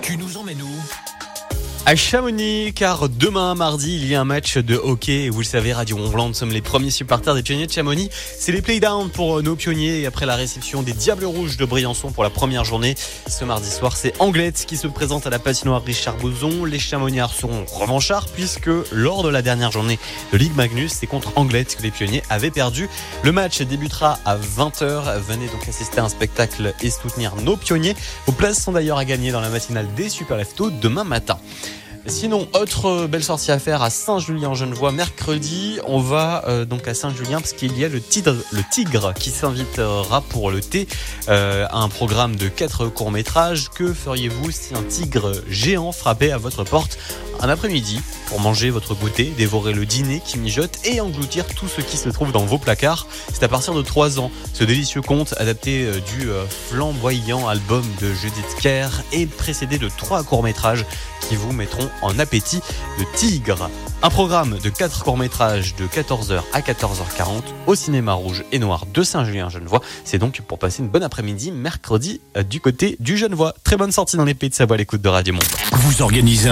Tu nous emmènes où? À Chamonix, car demain mardi, il y a un match de hockey. Vous le savez, Radio Mont-Blanc, nous sommes les premiers supporters des pionniers de Chamonix. C'est les playdowns pour nos pionniers et après la réception des Diables Rouges de Briançon pour la première journée. Ce mardi soir, c'est Anglette qui se présente à la patinoire Richard Bouzon. Les Chamoniards seront revanchards puisque lors de la dernière journée de Ligue Magnus, c'est contre Anglette que les pionniers avaient perdu. Le match débutera à 20h. Venez donc assister à un spectacle et soutenir nos pionniers. Vos places sont d'ailleurs à gagner dans la matinale des Super Lefto demain matin. Sinon, autre belle sortie à faire à Saint-Julien-Genevois mercredi. On va euh, donc à Saint-Julien parce qu'il y a le tigre, le tigre qui s'invitera pour le thé euh, à un programme de quatre courts-métrages. Que feriez-vous si un tigre géant frappait à votre porte un après-midi pour manger votre goûter, dévorer le dîner qui mijote et engloutir tout ce qui se trouve dans vos placards C'est à partir de 3 ans. Ce délicieux conte adapté euh, du flamboyant album de Judith Kerr est précédé de trois courts-métrages qui vous mettront en appétit de tigre. Un programme de 4 courts-métrages de 14h à 14h40 au cinéma rouge et noir de Saint-Julien-Genevois. C'est donc pour passer une bonne après-midi mercredi euh, du côté du Genevois. Très bonne sortie dans les pays de Savoie à l'écoute de Radio Monde. Vous organisez